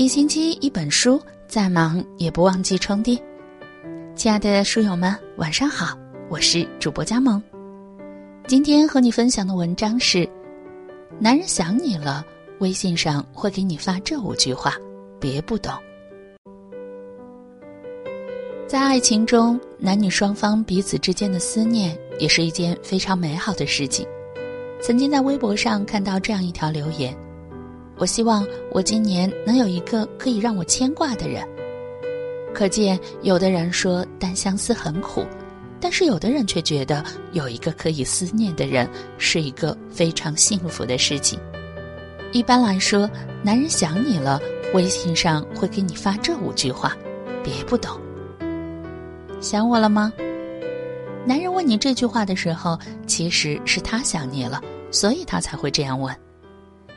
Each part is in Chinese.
一星期一本书，再忙也不忘记充电。亲爱的书友们，晚上好，我是主播佳萌。今天和你分享的文章是：男人想你了，微信上会给你发这五句话，别不懂。在爱情中，男女双方彼此之间的思念，也是一件非常美好的事情。曾经在微博上看到这样一条留言。我希望我今年能有一个可以让我牵挂的人。可见，有的人说单相思很苦，但是有的人却觉得有一个可以思念的人是一个非常幸福的事情。一般来说，男人想你了，微信上会给你发这五句话，别不懂。想我了吗？男人问你这句话的时候，其实是他想你了，所以他才会这样问。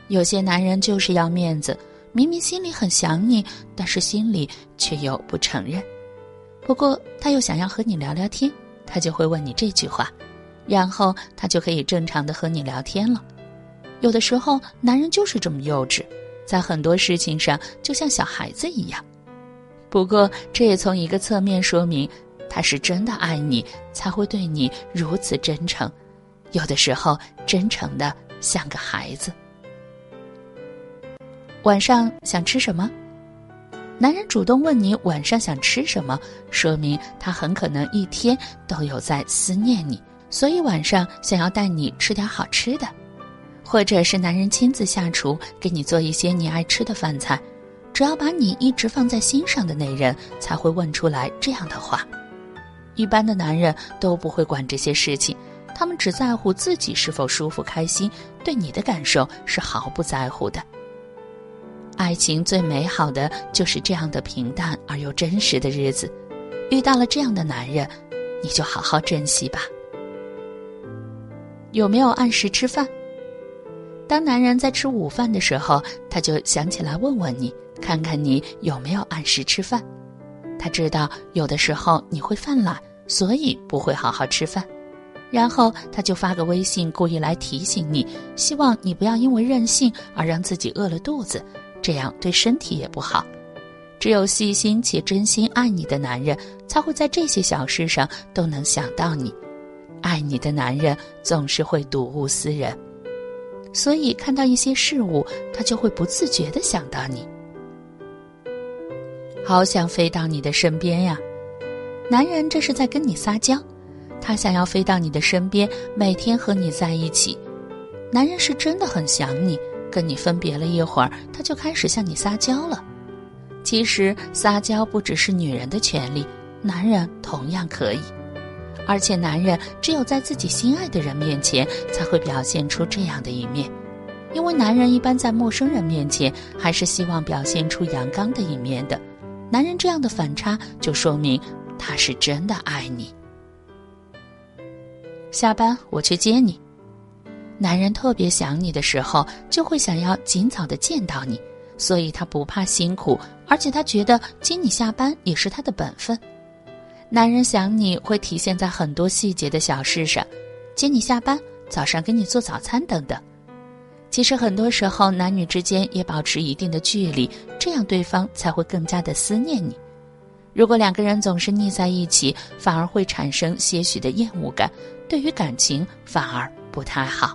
有些男人就是要面子，明明心里很想你，但是心里却又不承认。不过他又想要和你聊聊天，他就会问你这句话，然后他就可以正常的和你聊天了。有的时候，男人就是这么幼稚，在很多事情上就像小孩子一样。不过这也从一个侧面说明，他是真的爱你，才会对你如此真诚。有的时候，真诚的像个孩子。晚上想吃什么？男人主动问你晚上想吃什么，说明他很可能一天都有在思念你，所以晚上想要带你吃点好吃的，或者是男人亲自下厨给你做一些你爱吃的饭菜。只要把你一直放在心上的那人才会问出来这样的话。一般的男人都不会管这些事情，他们只在乎自己是否舒服开心，对你的感受是毫不在乎的。爱情最美好的就是这样的平淡而又真实的日子，遇到了这样的男人，你就好好珍惜吧。有没有按时吃饭？当男人在吃午饭的时候，他就想起来问问你，看看你有没有按时吃饭。他知道有的时候你会犯懒，所以不会好好吃饭，然后他就发个微信，故意来提醒你，希望你不要因为任性而让自己饿了肚子。这样对身体也不好。只有细心且真心爱你的男人，才会在这些小事上都能想到你。爱你的男人总是会睹物思人，所以看到一些事物，他就会不自觉的想到你。好想飞到你的身边呀！男人这是在跟你撒娇，他想要飞到你的身边，每天和你在一起。男人是真的很想你。跟你分别了一会儿，他就开始向你撒娇了。其实撒娇不只是女人的权利，男人同样可以。而且男人只有在自己心爱的人面前才会表现出这样的一面，因为男人一般在陌生人面前还是希望表现出阳刚的一面的。男人这样的反差，就说明他是真的爱你。下班我去接你。男人特别想你的时候，就会想要尽早的见到你，所以他不怕辛苦，而且他觉得接你下班也是他的本分。男人想你会体现在很多细节的小事上，接你下班、早上给你做早餐等等。其实很多时候，男女之间也保持一定的距离，这样对方才会更加的思念你。如果两个人总是腻在一起，反而会产生些许的厌恶感，对于感情反而不太好。